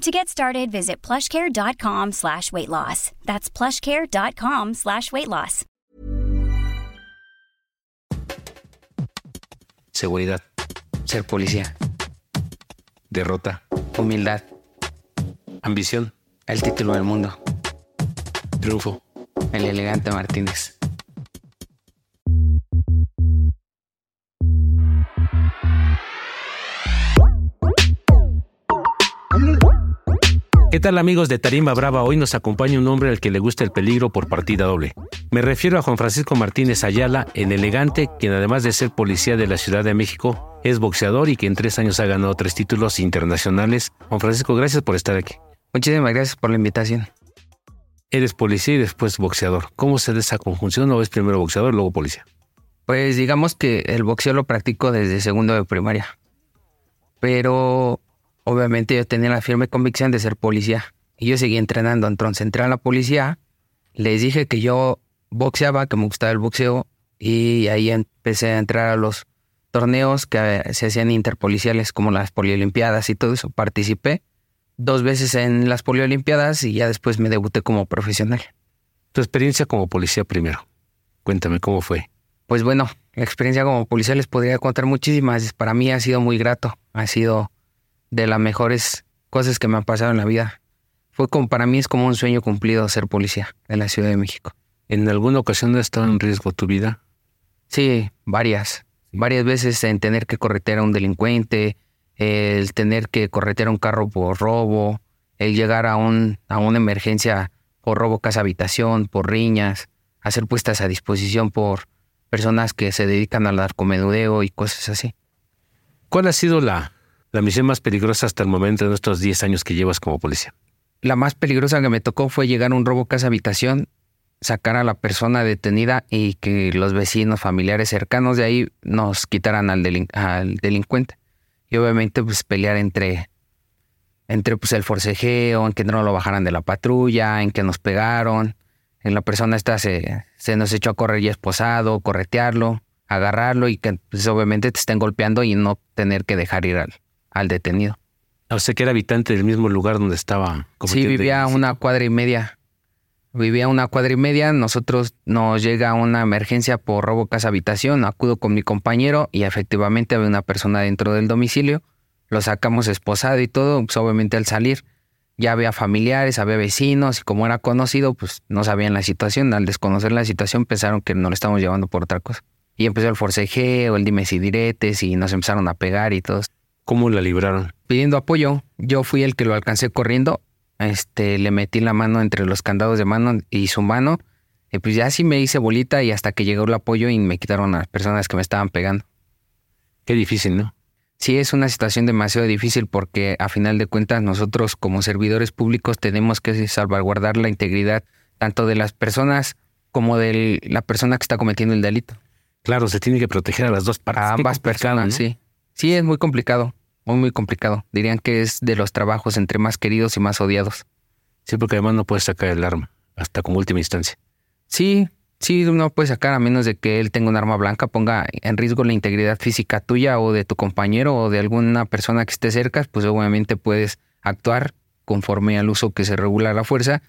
To get started, visit plushcare.com slash weight loss. That's plushcare.com slash weight loss. Seguridad. Ser policía. Derrota. Humildad. Ambición. El título del mundo. Triunfo. El elegante Martínez. ¿Qué tal amigos de Tarima Brava? Hoy nos acompaña un hombre al que le gusta el peligro por partida doble. Me refiero a Juan Francisco Martínez Ayala, en elegante, quien además de ser policía de la Ciudad de México, es boxeador y que en tres años ha ganado tres títulos internacionales. Juan Francisco, gracias por estar aquí. Muchísimas gracias por la invitación. Eres policía y después boxeador. ¿Cómo se da esa conjunción o es primero boxeador y luego policía? Pues digamos que el boxeo lo practico desde segundo de primaria. Pero obviamente yo tenía la firme convicción de ser policía. Y yo seguí entrenando. Entonces entré a la policía, les dije que yo boxeaba, que me gustaba el boxeo, y ahí empecé a entrar a los torneos que se hacían interpoliciales, como las poliolimpiadas y todo eso. Participé dos veces en las poliolimpiadas y ya después me debuté como profesional. Tu experiencia como policía primero. Cuéntame cómo fue. Pues bueno, la experiencia como policía les podría contar muchísimas. Para mí ha sido muy grato. Ha sido de las mejores cosas que me han pasado en la vida. Fue como, para mí es como un sueño cumplido ser policía en la Ciudad de México. ¿En alguna ocasión ha estado en riesgo tu vida? Sí, varias. Varias veces en tener que corretear a un delincuente, el tener que corretear un carro por robo, el llegar a, un, a una emergencia por robo casa habitación, por riñas, hacer puestas a disposición por personas que se dedican al narcomenudeo y cosas así. ¿Cuál ha sido la la misión más peligrosa hasta el momento de estos 10 años que llevas como policía? La más peligrosa que me tocó fue llegar a un robo casa habitación, sacar a la persona detenida y que los vecinos, familiares cercanos de ahí nos quitaran al, delincuente. Y obviamente pues pelear entre, entre pues el forcejeo, en que no lo bajaran de la patrulla, en que nos pegaron, en la persona esta se, se nos echó a correr y esposado, corretearlo, agarrarlo y que pues, obviamente te estén golpeando y no tener que dejar ir al, al detenido. O sea que era habitante del mismo lugar donde estaba. Sí, vivía una cuadra y media. Vivía una cuadra y media. Nosotros nos llega una emergencia por robo casa habitación. Acudo con mi compañero y efectivamente había una persona dentro del domicilio. Lo sacamos esposado y todo. Pues obviamente al salir ya había familiares, había vecinos y como era conocido, pues no sabían la situación. Al desconocer la situación pensaron que nos lo estábamos llevando por otra cosa. Y empezó el forcejeo, el dime si diretes y nos empezaron a pegar y todo. ¿Cómo la libraron? Pidiendo apoyo. Yo fui el que lo alcancé corriendo. Este, le metí la mano entre los candados de mano y su mano. Y pues ya así me hice bolita y hasta que llegó el apoyo y me quitaron a las personas que me estaban pegando. Qué difícil, ¿no? Sí, es una situación demasiado difícil porque a final de cuentas nosotros como servidores públicos tenemos que salvaguardar la integridad tanto de las personas como de la persona que está cometiendo el delito. Claro, se tiene que proteger a las dos partes. A ambas personas, sí. Sí, es muy complicado muy, muy complicado. Dirían que es de los trabajos entre más queridos y más odiados. Sí, porque además no puedes sacar el arma, hasta como última instancia. Sí, sí, no puede sacar a menos de que él tenga un arma blanca, ponga en riesgo la integridad física tuya o de tu compañero o de alguna persona que esté cerca, pues obviamente puedes actuar conforme al uso que se regula la fuerza,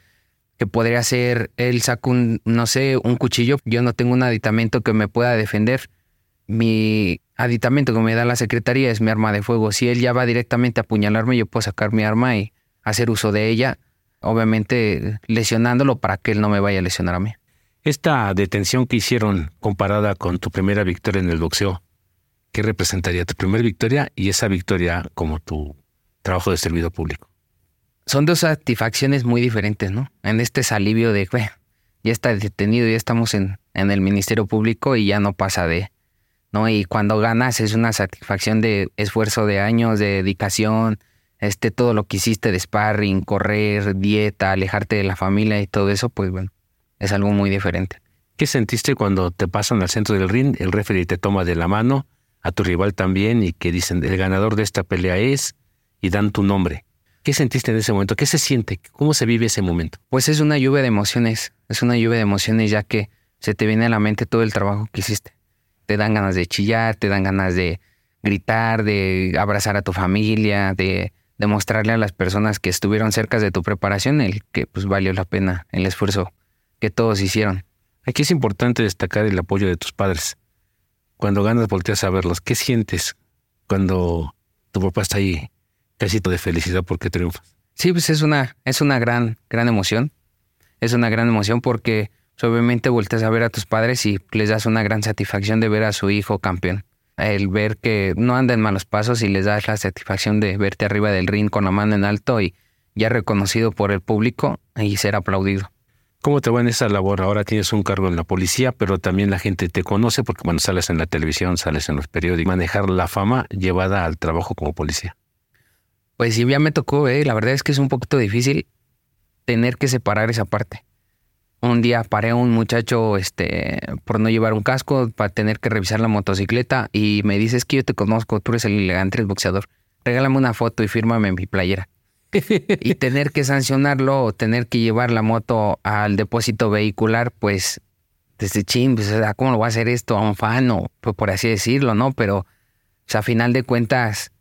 que podría ser, él saca un, no sé, un cuchillo, yo no tengo un aditamento que me pueda defender, mi aditamento que me da la secretaría es mi arma de fuego. Si él ya va directamente a apuñalarme, yo puedo sacar mi arma y hacer uso de ella, obviamente lesionándolo para que él no me vaya a lesionar a mí. Esta detención que hicieron comparada con tu primera victoria en el boxeo, ¿qué representaría tu primera victoria y esa victoria como tu trabajo de servidor público? Son dos satisfacciones muy diferentes, ¿no? En este es alivio de, ya está detenido, ya estamos en, en el Ministerio Público y ya no pasa de, ¿no? Y cuando ganas es una satisfacción de esfuerzo de años, de dedicación, este, todo lo que hiciste de sparring, correr, dieta, alejarte de la familia y todo eso, pues bueno, es algo muy diferente. ¿Qué sentiste cuando te pasan al centro del ring, el referee te toma de la mano, a tu rival también, y que dicen, el ganador de esta pelea es, y dan tu nombre? ¿Qué sentiste en ese momento? ¿Qué se siente? ¿Cómo se vive ese momento? Pues es una lluvia de emociones, es una lluvia de emociones ya que se te viene a la mente todo el trabajo que hiciste. Te dan ganas de chillar, te dan ganas de gritar, de abrazar a tu familia, de demostrarle a las personas que estuvieron cerca de tu preparación el que pues valió la pena el esfuerzo que todos hicieron. Aquí es importante destacar el apoyo de tus padres. Cuando ganas volteas a verlos, ¿qué sientes cuando tu papá está ahí casito de felicidad porque triunfas? Sí, pues es una, es una gran, gran emoción. Es una gran emoción porque obviamente volteas a ver a tus padres y les das una gran satisfacción de ver a su hijo campeón. El ver que no anda en malos pasos y les das la satisfacción de verte arriba del ring con la mano en alto y ya reconocido por el público y ser aplaudido. ¿Cómo te va en esa labor? Ahora tienes un cargo en la policía, pero también la gente te conoce porque cuando sales en la televisión, sales en los periódicos. Manejar la fama llevada al trabajo como policía. Pues sí, ya me tocó, ¿eh? la verdad es que es un poquito difícil tener que separar esa parte. Un día paré a un muchacho este, por no llevar un casco, para tener que revisar la motocicleta y me dices que yo te conozco, tú eres el elegante, el boxeador. Regálame una foto y fírmame en mi playera. y tener que sancionarlo o tener que llevar la moto al depósito vehicular, pues desde chin, pues, ¿cómo lo va a hacer esto a un fan o por así decirlo, no? Pero pues, a final de cuentas,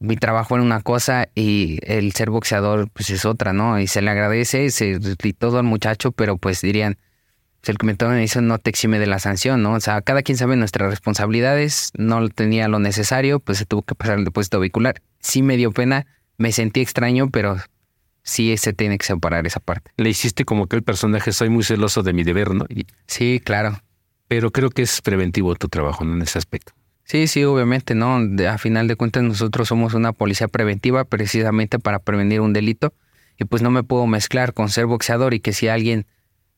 mi trabajo era una cosa y el ser boxeador pues es otra, ¿no? Y se le agradece, se y todo al muchacho, pero pues dirían, pues, el comentario me hizo no te exime de la sanción, ¿no? O sea, cada quien sabe nuestras responsabilidades, no tenía lo necesario, pues se tuvo que pasar el depósito vehicular. Sí me dio pena me sentí extraño, pero sí se tiene que separar esa parte. Le hiciste como que el personaje, soy muy celoso de mi deber, ¿no? sí, claro. Pero creo que es preventivo tu trabajo ¿no? en ese aspecto. Sí, sí, obviamente, ¿no? a final de cuentas nosotros somos una policía preventiva precisamente para prevenir un delito y pues no me puedo mezclar con ser boxeador y que si alguien,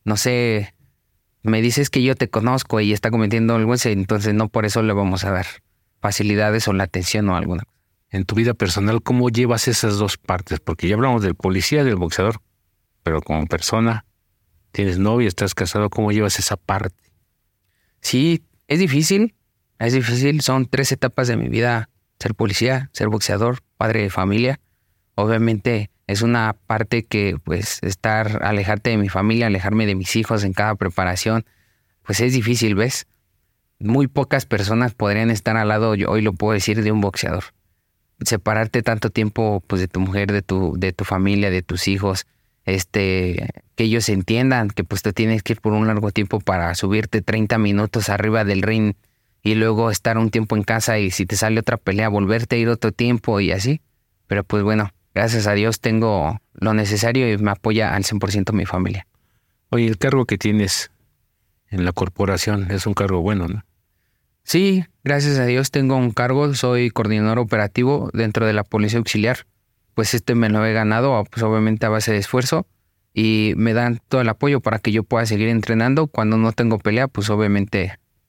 no sé, me dices que yo te conozco y está cometiendo algo, entonces no por eso le vamos a dar facilidades o la atención o alguna cosa en tu vida personal, ¿cómo llevas esas dos partes? Porque ya hablamos del policía y del boxeador, pero como persona, tienes novia, estás casado, ¿cómo llevas esa parte? Sí, es difícil, es difícil, son tres etapas de mi vida, ser policía, ser boxeador, padre de familia. Obviamente es una parte que pues estar, alejarte de mi familia, alejarme de mis hijos en cada preparación, pues es difícil, ¿ves? Muy pocas personas podrían estar al lado, yo hoy lo puedo decir, de un boxeador separarte tanto tiempo pues de tu mujer, de tu, de tu familia, de tus hijos, este, que ellos entiendan que pues te tienes que ir por un largo tiempo para subirte 30 minutos arriba del ring y luego estar un tiempo en casa y si te sale otra pelea volverte a ir otro tiempo y así. Pero pues bueno, gracias a Dios tengo lo necesario y me apoya al 100% mi familia. Oye, el cargo que tienes en la corporación es un cargo bueno, ¿no? Sí, gracias a Dios tengo un cargo, soy coordinador operativo dentro de la Policía Auxiliar. Pues este me lo he ganado, pues obviamente a base de esfuerzo y me dan todo el apoyo para que yo pueda seguir entrenando. Cuando no tengo pelea, pues obviamente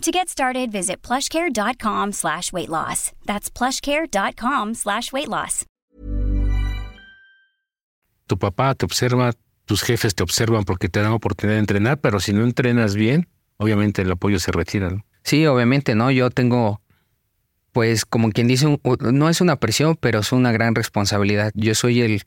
To get started, visit plushcare.com slash weight loss. That's plushcare.com slash weight loss. Tu papá te observa, tus jefes te observan porque te dan oportunidad de entrenar, pero si no entrenas bien, obviamente el apoyo se retira. ¿no? Sí, obviamente, ¿no? Yo tengo, pues como quien dice, no es una presión, pero es una gran responsabilidad. Yo soy el,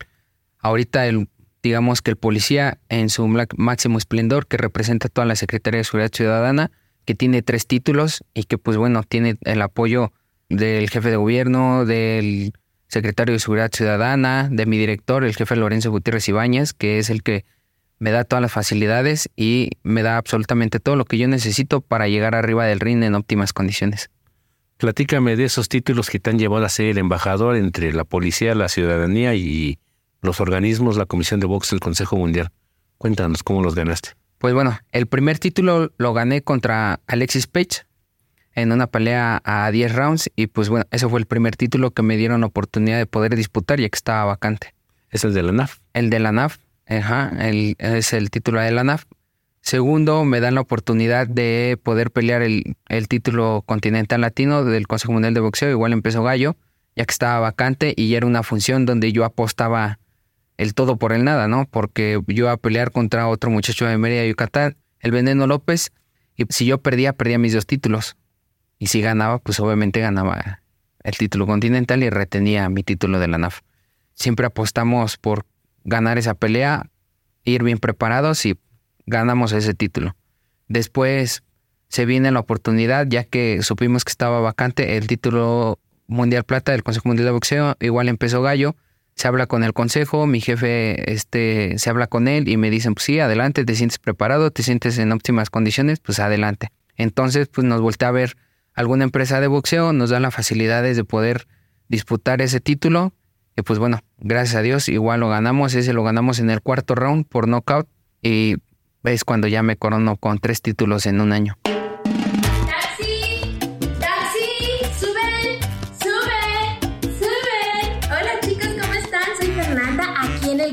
ahorita el, digamos que el policía en su máximo esplendor que representa toda la Secretaría de Seguridad Ciudadana, que tiene tres títulos y que pues bueno, tiene el apoyo del jefe de gobierno, del secretario de Seguridad Ciudadana, de mi director, el jefe Lorenzo Gutiérrez Ibáñez, que es el que me da todas las facilidades y me da absolutamente todo lo que yo necesito para llegar arriba del ring en óptimas condiciones. Platícame de esos títulos que te han llevado a ser el embajador entre la policía, la ciudadanía y los organismos, la Comisión de Box, el Consejo Mundial. Cuéntanos cómo los ganaste. Pues bueno, el primer título lo gané contra Alexis Page en una pelea a 10 rounds y pues bueno, ese fue el primer título que me dieron oportunidad de poder disputar ya que estaba vacante. ¿Es el de la NAF? El de la NAF, ajá, es el título de la NAF. Segundo, me dan la oportunidad de poder pelear el, el, título continental latino del Consejo Mundial de Boxeo, igual empezó Gallo, ya que estaba vacante y era una función donde yo apostaba el todo por el nada, ¿no? Porque yo iba a pelear contra otro muchacho de Mérida, Yucatán, el Veneno López, y si yo perdía, perdía mis dos títulos. Y si ganaba, pues obviamente ganaba el título continental y retenía mi título de la NAF. Siempre apostamos por ganar esa pelea, ir bien preparados y ganamos ese título. Después se viene la oportunidad, ya que supimos que estaba vacante el título Mundial Plata del Consejo Mundial de Boxeo, igual empezó Gallo, se habla con el consejo, mi jefe este, se habla con él y me dicen, pues sí, adelante, te sientes preparado, te sientes en óptimas condiciones, pues adelante. Entonces, pues nos voltea a ver alguna empresa de boxeo, nos da las facilidades de poder disputar ese título. Y pues bueno, gracias a Dios, igual lo ganamos, ese lo ganamos en el cuarto round por knockout y es cuando ya me corono con tres títulos en un año.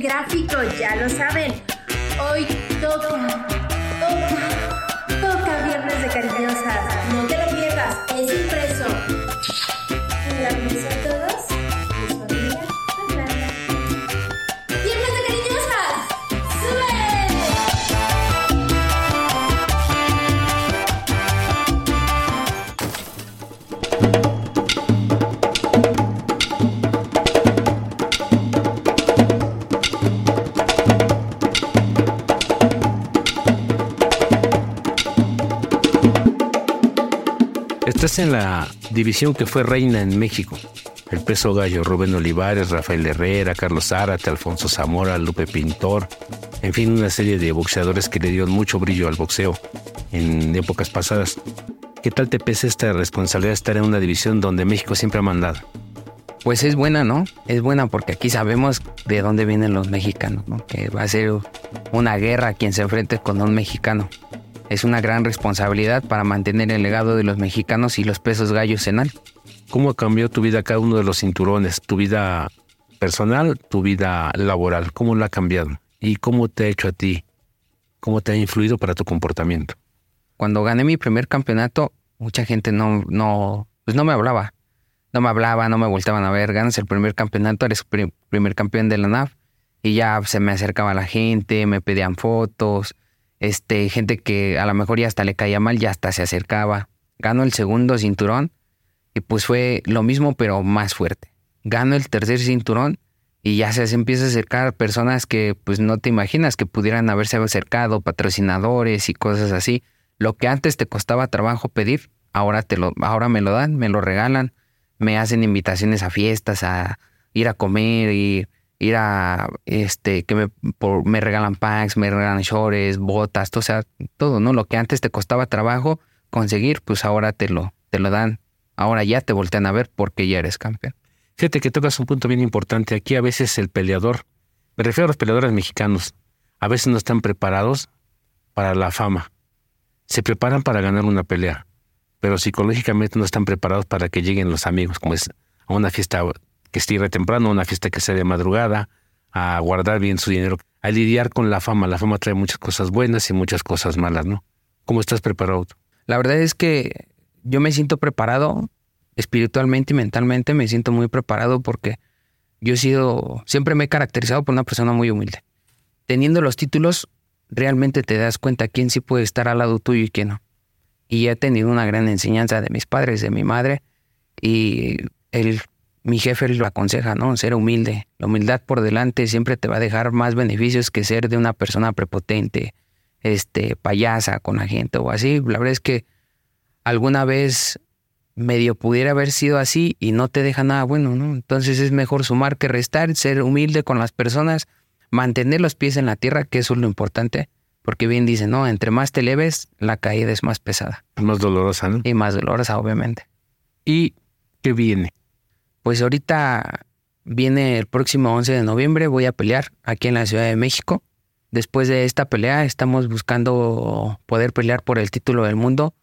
Gráfico, ya lo saben. Hoy toca, toca, toca Viernes de Cariñosas. No te lo pierdas, es impreso. Estás en la división que fue reina en México. El peso gallo, Rubén Olivares, Rafael Herrera, Carlos Zárate, Alfonso Zamora, Lupe Pintor, en fin, una serie de boxeadores que le dieron mucho brillo al boxeo en épocas pasadas. ¿Qué tal te pesa esta responsabilidad de estar en una división donde México siempre ha mandado? Pues es buena, ¿no? Es buena porque aquí sabemos de dónde vienen los mexicanos, ¿no? Que va a ser una guerra quien se enfrente con un mexicano. Es una gran responsabilidad para mantener el legado de los mexicanos y los pesos gallos en alto. ¿Cómo ha cambiado tu vida cada uno de los cinturones? ¿Tu vida personal, tu vida laboral? ¿Cómo la ha cambiado? ¿Y cómo te ha hecho a ti? ¿Cómo te ha influido para tu comportamiento? Cuando gané mi primer campeonato, mucha gente no, no, pues no me hablaba. No me hablaba, no me volteaban a ver. Ganas el primer campeonato, eres pri- primer campeón de la NAF. Y ya se me acercaba la gente, me pedían fotos. Este, gente que a lo mejor ya hasta le caía mal, ya hasta se acercaba. Gano el segundo cinturón y pues fue lo mismo, pero más fuerte. Gano el tercer cinturón y ya se empieza a acercar personas que pues no te imaginas que pudieran haberse acercado, patrocinadores y cosas así. Lo que antes te costaba trabajo pedir, ahora te lo, ahora me lo dan, me lo regalan, me hacen invitaciones a fiestas, a ir a comer y ir a este que me, por- me regalan packs, me regalan shorts, botas, o sea, todo, ¿no? Lo que antes te costaba trabajo conseguir, pues ahora te lo, te lo dan. Ahora ya te voltean a ver porque ya eres campeón. Fíjate que tocas un punto bien importante. Aquí a veces el peleador, me refiero a los peleadores mexicanos, a veces no están preparados para la fama. Se preparan para ganar una pelea, pero psicológicamente no están preparados para que lleguen los amigos, como es a una fiesta que estire temprano, a una fiesta que sea de madrugada, a guardar bien su dinero, a lidiar con la fama. La fama trae muchas cosas buenas y muchas cosas malas, ¿no? ¿Cómo estás preparado? La verdad es que yo me siento preparado espiritualmente y mentalmente, me siento muy preparado porque yo he sido, siempre me he caracterizado por una persona muy humilde. Teniendo los títulos, realmente te das cuenta quién sí puede estar al lado tuyo y quién no. Y he tenido una gran enseñanza de mis padres, de mi madre, y el, mi jefe lo aconseja, ¿no? Ser humilde. La humildad por delante siempre te va a dejar más beneficios que ser de una persona prepotente, este, payasa con la gente o así. La verdad es que alguna vez medio pudiera haber sido así y no te deja nada bueno, ¿no? Entonces es mejor sumar que restar, ser humilde con las personas, mantener los pies en la tierra, que eso es lo importante, porque bien dice, no, entre más te leves, la caída es más pesada. Más dolorosa, ¿no? Y más dolorosa, obviamente. ¿Y qué viene? Pues ahorita viene el próximo 11 de noviembre, voy a pelear aquí en la Ciudad de México. Después de esta pelea estamos buscando poder pelear por el título del mundo,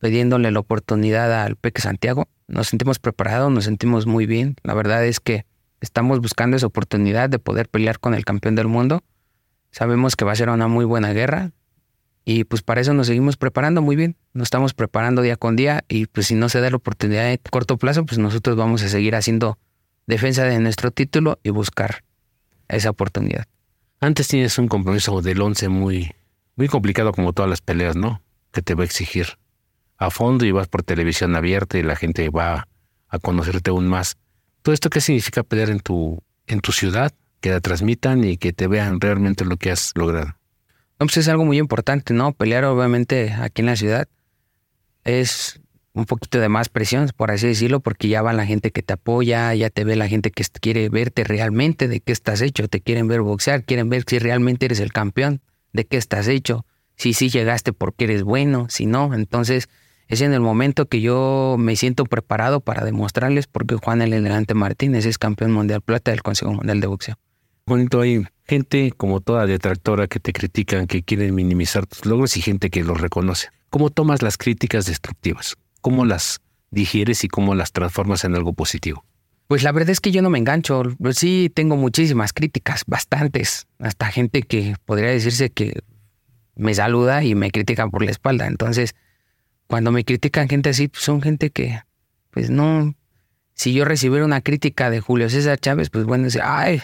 pidiéndole la oportunidad al Peque Santiago. Nos sentimos preparados, nos sentimos muy bien. La verdad es que estamos buscando esa oportunidad de poder pelear con el campeón del mundo. Sabemos que va a ser una muy buena guerra y pues para eso nos seguimos preparando muy bien. Nos estamos preparando día con día y pues si no se da la oportunidad en corto plazo, pues nosotros vamos a seguir haciendo defensa de nuestro título y buscar esa oportunidad. Antes tienes un compromiso del 11 muy, muy complicado como todas las peleas, ¿no? Que te va a exigir a fondo y vas por televisión abierta y la gente va a conocerte aún más. ¿Todo esto qué significa pelear en tu, en tu ciudad? Que la transmitan y que te vean realmente lo que has logrado. Pues es algo muy importante, ¿no? Pelear obviamente aquí en la ciudad es un poquito de más presión, por así decirlo, porque ya va la gente que te apoya, ya te ve la gente que quiere verte realmente de qué estás hecho, te quieren ver boxear, quieren ver si realmente eres el campeón, de qué estás hecho, si sí llegaste porque eres bueno, si no, entonces es en el momento que yo me siento preparado para demostrarles porque Juan el Elegante Martínez es campeón mundial plata del Consejo Mundial de Boxeo. Bonito, hay gente como toda detractora que te critican, que quieren minimizar tus logros y gente que los reconoce. ¿Cómo tomas las críticas destructivas? ¿Cómo las digieres y cómo las transformas en algo positivo? Pues la verdad es que yo no me engancho. Sí tengo muchísimas críticas, bastantes. Hasta gente que podría decirse que me saluda y me critican por la espalda. Entonces, cuando me critican gente así, pues son gente que, pues no, si yo recibiera una crítica de Julio César Chávez, pues bueno, dice, ay,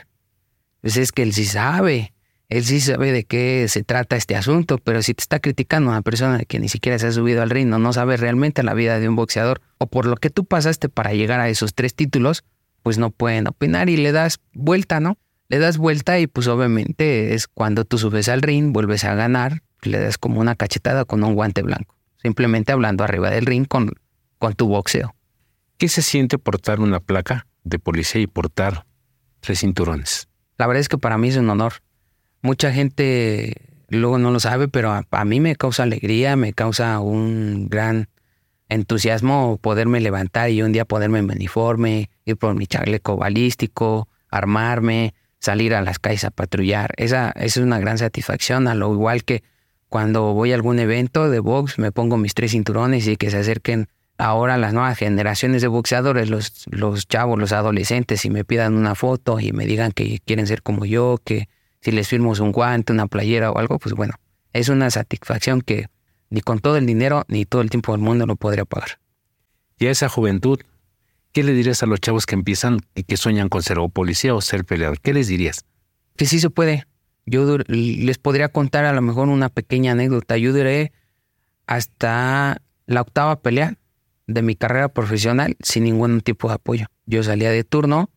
pues es que él sí sabe, él sí sabe de qué se trata este asunto, pero si te está criticando a una persona que ni siquiera se ha subido al ring, no sabe realmente la vida de un boxeador, o por lo que tú pasaste para llegar a esos tres títulos, pues no pueden opinar y le das vuelta, ¿no? Le das vuelta y pues obviamente es cuando tú subes al ring, vuelves a ganar, le das como una cachetada con un guante blanco simplemente hablando arriba del ring con, con tu boxeo. ¿Qué se siente portar una placa de policía y portar tres cinturones? La verdad es que para mí es un honor. Mucha gente luego no lo sabe, pero a, mí me causa alegría, me causa un gran entusiasmo poderme levantar y un día poderme en uniforme, ir por mi chaleco balístico, armarme, salir a las calles a patrullar. Esa, es una gran satisfacción, a lo igual que cuando voy a algún evento de box, me pongo mis tres cinturones y que se acerquen ahora las nuevas generaciones de boxeadores, los, los chavos, los adolescentes, y me pidan una foto y me digan que quieren ser como yo, que si les firmos un guante, una playera o algo, pues bueno, es una satisfacción que ni con todo el dinero ni todo el tiempo del mundo lo podría pagar. Y a esa juventud, ¿qué le dirías a los chavos que empiezan y que sueñan con ser o policía o ser peleador? ¿Qué les dirías? Que sí se puede, yo les podría contar a lo mejor una pequeña anécdota. Yo duré hasta la octava pelea de mi carrera profesional sin ningún tipo de apoyo. Yo salía de turno,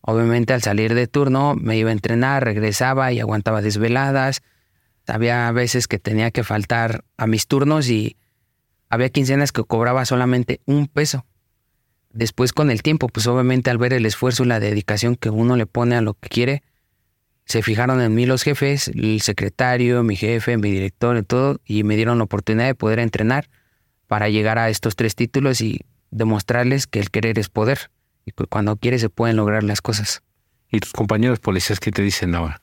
obviamente al salir de turno me iba a entrenar, regresaba y aguantaba desveladas. Había veces que tenía que faltar a mis turnos y había quincenas que cobraba solamente un peso. Después con el tiempo, pues obviamente al ver el esfuerzo y la dedicación que uno le pone a lo que quiere, se fijaron en mí los jefes, el secretario, mi jefe, mi director y todo, y me dieron la oportunidad de poder entrenar para llegar a estos tres títulos y demostrarles que el querer es poder y que cuando quieres se pueden lograr las cosas. ¿Y tus compañeros policías qué te dicen ahora?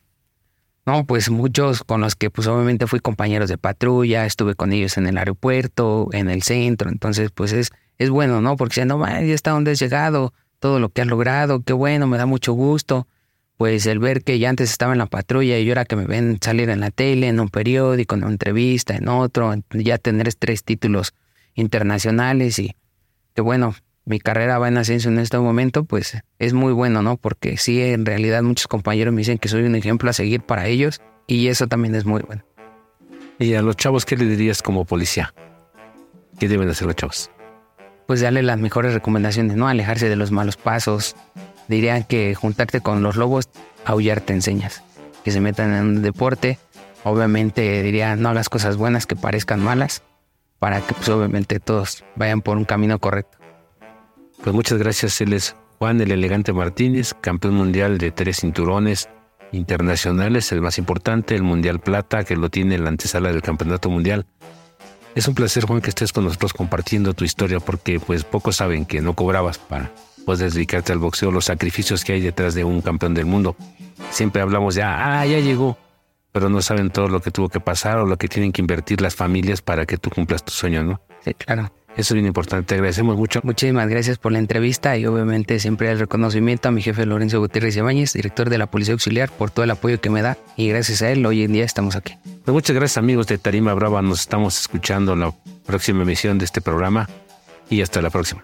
No, pues muchos con los que pues obviamente fui compañeros de patrulla, estuve con ellos en el aeropuerto, en el centro, entonces pues es, es bueno, ¿no? Porque si no, ya está donde has llegado, todo lo que has logrado, qué bueno, me da mucho gusto pues el ver que ya antes estaba en la patrulla y ahora que me ven salir en la tele, en un periódico, en una entrevista, en otro, ya tener tres títulos internacionales y que bueno, mi carrera va en ascenso en este momento, pues es muy bueno, ¿no? Porque sí, en realidad muchos compañeros me dicen que soy un ejemplo a seguir para ellos y eso también es muy bueno. ¿Y a los chavos qué le dirías como policía? ¿Qué deben hacer los chavos? Pues darle las mejores recomendaciones, ¿no? Alejarse de los malos pasos, dirían que juntarte con los lobos, aullar te enseñas. Que se metan en un deporte, obviamente diría no hagas cosas buenas que parezcan malas, para que pues obviamente todos vayan por un camino correcto. Pues muchas gracias, él es Juan el Elegante Martínez, campeón mundial de tres cinturones internacionales, el más importante, el Mundial Plata, que lo tiene en la antesala del Campeonato Mundial. Es un placer, Juan, que estés con nosotros compartiendo tu historia, porque pues pocos saben que no cobrabas para poder dedicarte al boxeo, los sacrificios que hay detrás de un campeón del mundo. Siempre hablamos ya, ah, ya llegó, pero no saben todo lo que tuvo que pasar o lo que tienen que invertir las familias para que tú cumplas tu sueño, ¿no? Sí, claro. Eso es bien importante. Te agradecemos mucho. Muchísimas gracias por la entrevista y obviamente siempre el reconocimiento a mi jefe Lorenzo Gutiérrez Ibáñez, director de la Policía Auxiliar, por todo el apoyo que me da y gracias a él hoy en día estamos aquí. Pues muchas gracias amigos de Tarima Brava. Nos estamos escuchando en la próxima emisión de este programa y hasta la próxima.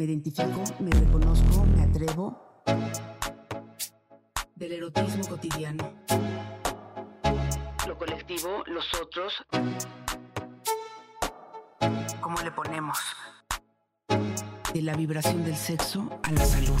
Me identifico, me reconozco, me atrevo. Del erotismo cotidiano. Lo colectivo, los otros. ¿Cómo le ponemos? De la vibración del sexo a la salud.